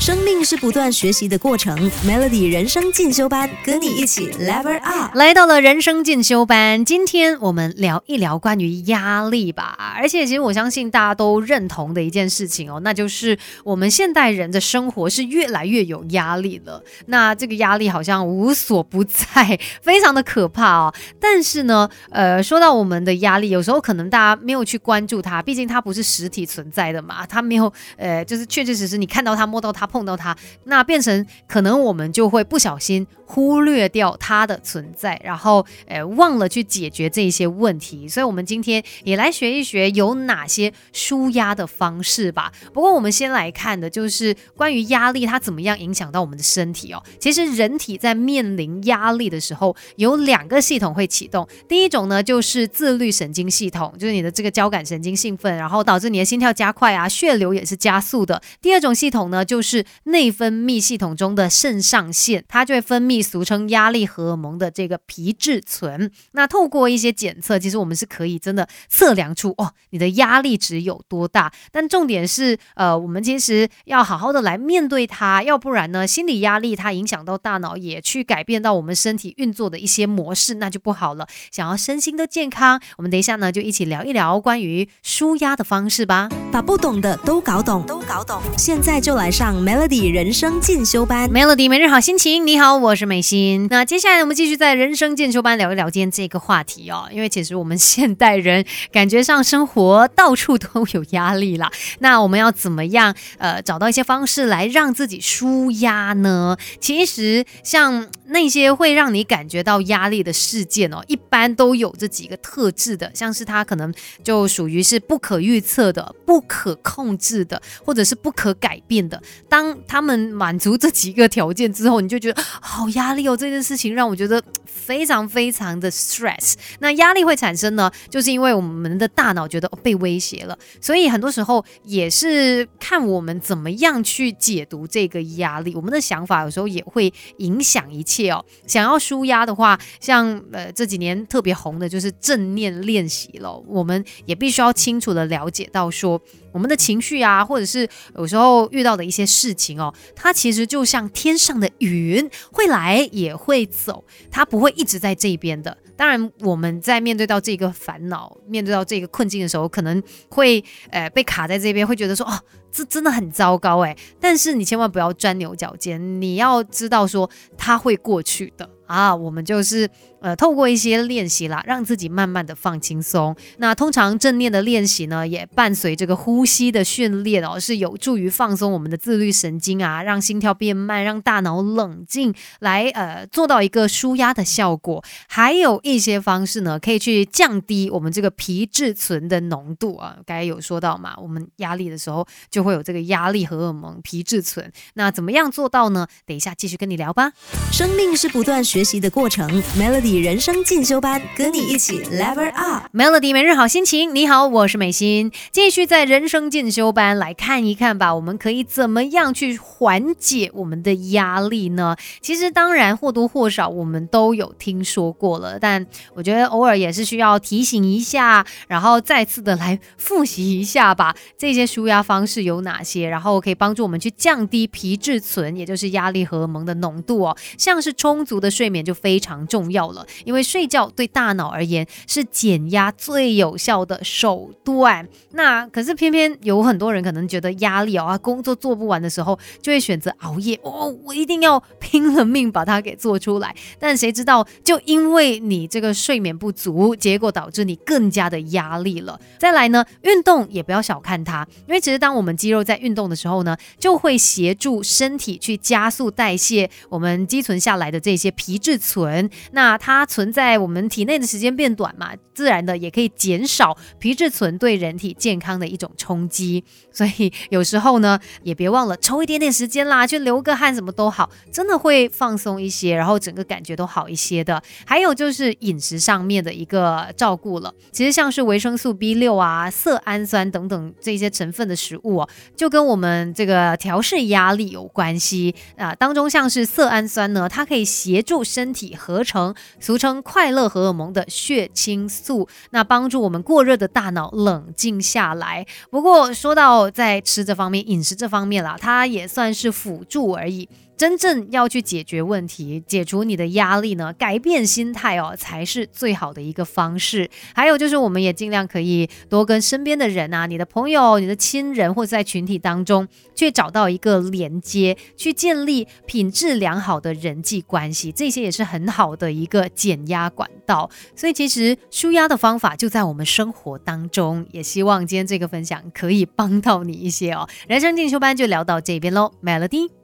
生命是不断学习的过程，Melody 人生进修班，跟你一起 Level Up。来到了人生进修班，今天我们聊一聊关于压力吧。而且，其实我相信大家都认同的一件事情哦，那就是我们现代人的生活是越来越有压力了。那这个压力好像无所不在，非常的可怕哦。但是呢，呃，说到我们的压力，有时候可能大家没有去关注它，毕竟它不是实体存在的嘛，它没有，呃，就是确确实实你看到它、摸到它。碰到它，那变成可能我们就会不小心忽略掉它的存在，然后呃忘了去解决这些问题。所以，我们今天也来学一学有哪些舒压的方式吧。不过，我们先来看的就是关于压力它怎么样影响到我们的身体哦。其实，人体在面临压力的时候，有两个系统会启动。第一种呢，就是自律神经系统，就是你的这个交感神经兴奋，然后导致你的心跳加快啊，血流也是加速的。第二种系统呢，就是内分泌系统中的肾上腺，它就会分泌俗称压力荷尔蒙的这个皮质醇。那透过一些检测，其实我们是可以真的测量出哦，你的压力值有多大。但重点是，呃，我们其实要好好的来面对它，要不然呢，心理压力它影响到大脑，也去改变到我们身体运作的一些模式，那就不好了。想要身心都健康，我们等一下呢，就一起聊一聊关于舒压的方式吧。把不懂的都搞懂，都搞懂。现在就来上 Melody 人生进修班，Melody 每日好心情。你好，我是美心。那接下来我们继续在人生进修班聊一聊今天这个话题哦。因为其实我们现代人感觉上生活到处都有压力啦。那我们要怎么样呃找到一些方式来让自己舒压呢？其实像那些会让你感觉到压力的事件哦，一般都有这几个特质的，像是它可能就属于是不可预测的、不可控制的，或者是不可改变的。当当他们满足这几个条件之后，你就觉得 好压力哦。这件事情让我觉得 非常非常的 stress。那压力会产生呢，就是因为我们的大脑觉得被威胁了，所以很多时候也是看我们怎么样去解读这个压力。我们的想法有时候也会影响一切哦。想要舒压的话，像呃这几年特别红的就是正念练习了。我们也必须要清楚的了解到说。我们的情绪啊，或者是有时候遇到的一些事事情哦，它其实就像天上的云，会来也会走，它不会一直在这边的。当然，我们在面对到这个烦恼、面对到这个困境的时候，可能会呃被卡在这边，会觉得说哦，这真的很糟糕哎。但是你千万不要钻牛角尖，你要知道说它会过去的。啊，我们就是呃，透过一些练习啦，让自己慢慢的放轻松。那通常正念的练习呢，也伴随这个呼吸的训练哦，是有助于放松我们的自律神经啊，让心跳变慢，让大脑冷静，来呃做到一个舒压的效果。还有些方式呢，可以去降低我们这个皮质醇的浓度啊。刚才有说到嘛，我们压力的时候就会有这个压力荷尔蒙皮质醇。那怎么样做到呢？等一下继续跟你聊吧。生命是不断学。学习的过程，Melody 人生进修班，跟你一起 Level Up。Melody 每日好心情，你好，我是美心，继续在人生进修班来看一看吧，我们可以怎么样去缓解我们的压力呢？其实当然或多或少我们都有听说过了，但我觉得偶尔也是需要提醒一下，然后再次的来复习一下吧。这些舒压方式有哪些？然后可以帮助我们去降低皮质醇，也就是压力荷尔蒙的浓度哦，像是充足的睡。眠就非常重要了，因为睡觉对大脑而言是减压最有效的手段。那可是偏偏有很多人可能觉得压力哦啊，工作做不完的时候，就会选择熬夜。哦，我一定要拼了命把它给做出来。但谁知道，就因为你这个睡眠不足，结果导致你更加的压力了。再来呢，运动也不要小看它，因为其实当我们肌肉在运动的时候呢，就会协助身体去加速代谢我们积存下来的这些皮。质醇，那它存在我们体内的时间变短嘛，自然的也可以减少皮质醇对人体健康的一种冲击。所以有时候呢，也别忘了抽一点点时间啦，去流个汗，什么都好，真的会放松一些，然后整个感觉都好一些的。还有就是饮食上面的一个照顾了，其实像是维生素 B 六啊、色氨酸等等这些成分的食物哦，就跟我们这个调试压力有关系啊。当中像是色氨酸呢，它可以协助身体合成俗称快乐荷尔蒙的血清素，那帮助我们过热的大脑冷静下来。不过说到在吃这方面、饮食这方面啦，它也算是辅助而已。真正要去解决问题、解除你的压力呢，改变心态哦，才是最好的一个方式。还有就是，我们也尽量可以多跟身边的人啊，你的朋友、你的亲人，或者在群体当中，去找到一个连接，去建立品质良好的人际关系，这些也是很好的一个减压管道。所以，其实舒压的方法就在我们生活当中。也希望今天这个分享可以帮到你一些哦。人生进修班就聊到这边喽，Melody。